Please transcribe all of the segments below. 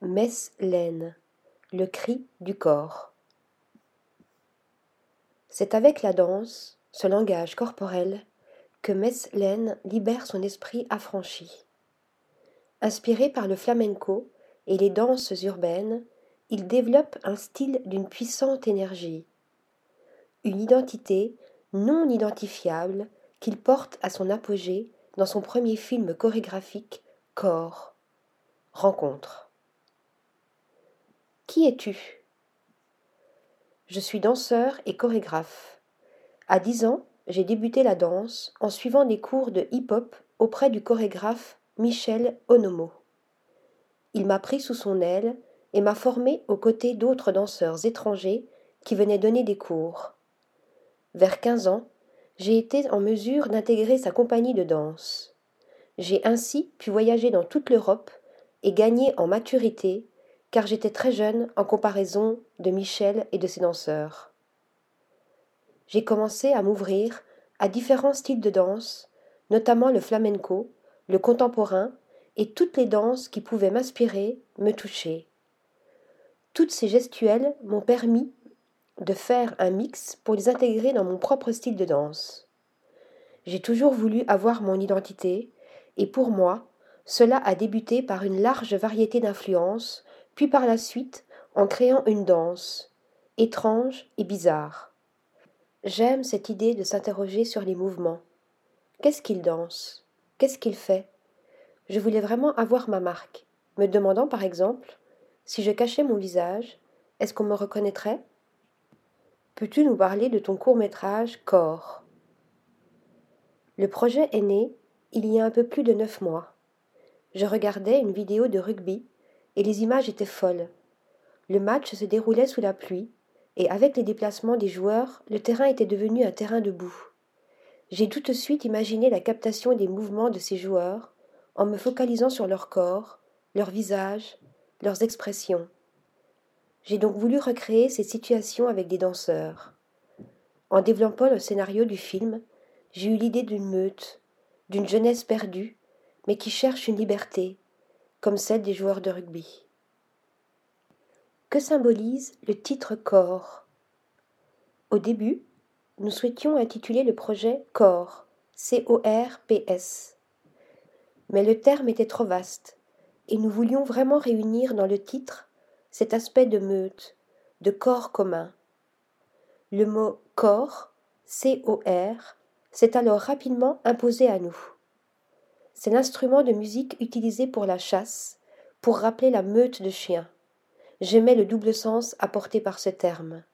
Mess Laine, le cri du corps. C'est avec la danse, ce langage corporel, que Mess Laine libère son esprit affranchi. Inspiré par le flamenco et les danses urbaines, il développe un style d'une puissante énergie, une identité non identifiable qu'il porte à son apogée dans son premier film chorégraphique Corps. Rencontre. Qui es-tu? Je suis danseur et chorégraphe. À dix ans, j'ai débuté la danse en suivant des cours de hip-hop auprès du chorégraphe Michel Onomo. Il m'a pris sous son aile et m'a formé aux côtés d'autres danseurs étrangers qui venaient donner des cours. Vers quinze ans, j'ai été en mesure d'intégrer sa compagnie de danse. J'ai ainsi pu voyager dans toute l'Europe et gagner en maturité car j'étais très jeune en comparaison de Michel et de ses danseurs. J'ai commencé à m'ouvrir à différents styles de danse, notamment le flamenco, le contemporain et toutes les danses qui pouvaient m'inspirer, me toucher. Toutes ces gestuelles m'ont permis de faire un mix pour les intégrer dans mon propre style de danse. J'ai toujours voulu avoir mon identité, et pour moi, cela a débuté par une large variété d'influences puis par la suite en créant une danse, étrange et bizarre. J'aime cette idée de s'interroger sur les mouvements. Qu'est-ce qu'il danse Qu'est-ce qu'il fait Je voulais vraiment avoir ma marque, me demandant par exemple si je cachais mon visage, est-ce qu'on me reconnaîtrait? Peux-tu nous parler de ton court métrage Corps? Le projet est né il y a un peu plus de neuf mois. Je regardais une vidéo de rugby et les images étaient folles. Le match se déroulait sous la pluie, et avec les déplacements des joueurs, le terrain était devenu un terrain de boue. J'ai tout de suite imaginé la captation des mouvements de ces joueurs, en me focalisant sur leur corps, leur visage, leurs expressions. J'ai donc voulu recréer ces situations avec des danseurs. En développant le scénario du film, j'ai eu l'idée d'une meute, d'une jeunesse perdue, mais qui cherche une liberté, comme celle des joueurs de rugby. Que symbolise le titre Corps? Au début, nous souhaitions intituler le projet Corps, C-O-R-P-S. Mais le terme était trop vaste, et nous voulions vraiment réunir dans le titre cet aspect de meute, de corps commun. Le mot corps, C-O-R, s'est alors rapidement imposé à nous. C'est l'instrument de musique utilisé pour la chasse, pour rappeler la meute de chiens. J'aimais le double sens apporté par ce terme.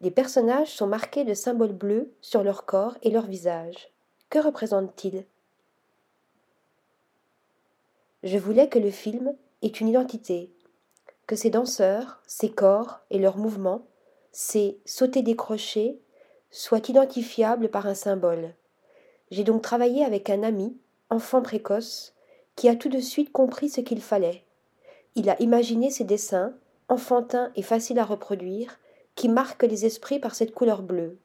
Les personnages sont marqués de symboles bleus sur leur corps et leur visage. Que représentent-ils? Je voulais que le film ait une identité, que ces danseurs, ces corps et leurs mouvements, ces sauter décrochés, soient identifiables par un symbole. J'ai donc travaillé avec un ami, enfant précoce, qui a tout de suite compris ce qu'il fallait. Il a imaginé ces dessins, enfantins et faciles à reproduire, qui marquent les esprits par cette couleur bleue.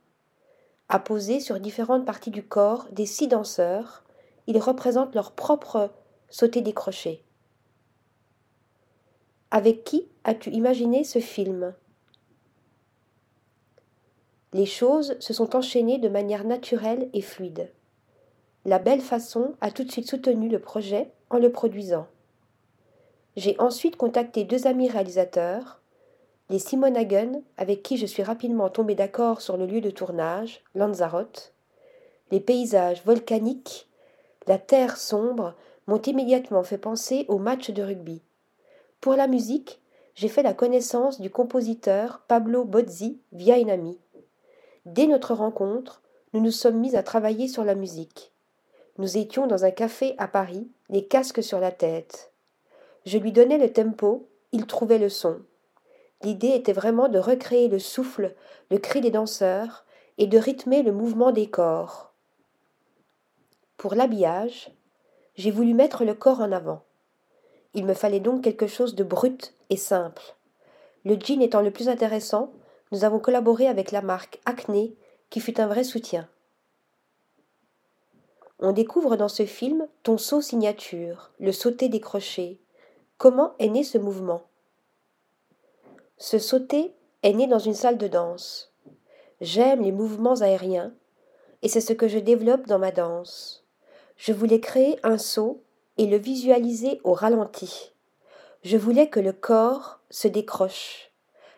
Apposés sur différentes parties du corps des six danseurs, ils représentent leur propre sauté décroché. Avec qui as-tu imaginé ce film? Les choses se sont enchaînées de manière naturelle et fluide. La belle façon a tout de suite soutenu le projet en le produisant. J'ai ensuite contacté deux amis réalisateurs, les Simon Hagen, avec qui je suis rapidement tombé d'accord sur le lieu de tournage, Lanzarote. Les paysages volcaniques, la terre sombre m'ont immédiatement fait penser au match de rugby. Pour la musique, j'ai fait la connaissance du compositeur Pablo Bozzi via une amie. Dès notre rencontre, nous nous sommes mis à travailler sur la musique. Nous étions dans un café à Paris, les casques sur la tête. Je lui donnais le tempo, il trouvait le son. L'idée était vraiment de recréer le souffle, le cri des danseurs, et de rythmer le mouvement des corps. Pour l'habillage, j'ai voulu mettre le corps en avant. Il me fallait donc quelque chose de brut et simple. Le jean étant le plus intéressant, nous avons collaboré avec la marque Acné, qui fut un vrai soutien on découvre dans ce film ton saut signature, le sauté décroché, Comment est né ce mouvement? Ce sauter est né dans une salle de danse. J'aime les mouvements aériens et c'est ce que je développe dans ma danse. Je voulais créer un saut et le visualiser au ralenti. Je voulais que le corps se décroche.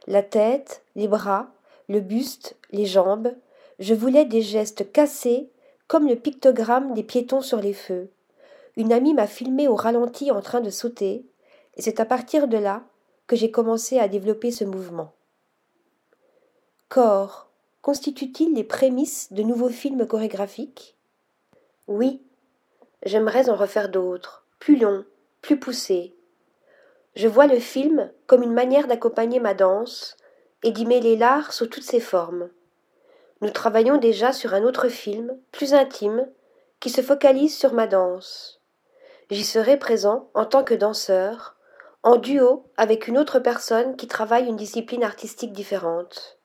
La tête, les bras, le buste, les jambes. Je voulais des gestes cassés comme le pictogramme des piétons sur les feux. Une amie m'a filmé au ralenti en train de sauter, et c'est à partir de là que j'ai commencé à développer ce mouvement. Corps, constitue-t-il les prémices de nouveaux films chorégraphiques? Oui, j'aimerais en refaire d'autres, plus longs, plus poussés. Je vois le film comme une manière d'accompagner ma danse et d'y mêler l'art sous toutes ses formes. Nous travaillons déjà sur un autre film, plus intime, qui se focalise sur ma danse. J'y serai présent en tant que danseur, en duo avec une autre personne qui travaille une discipline artistique différente.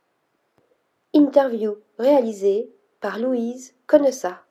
Interview réalisée par Louise Connessa.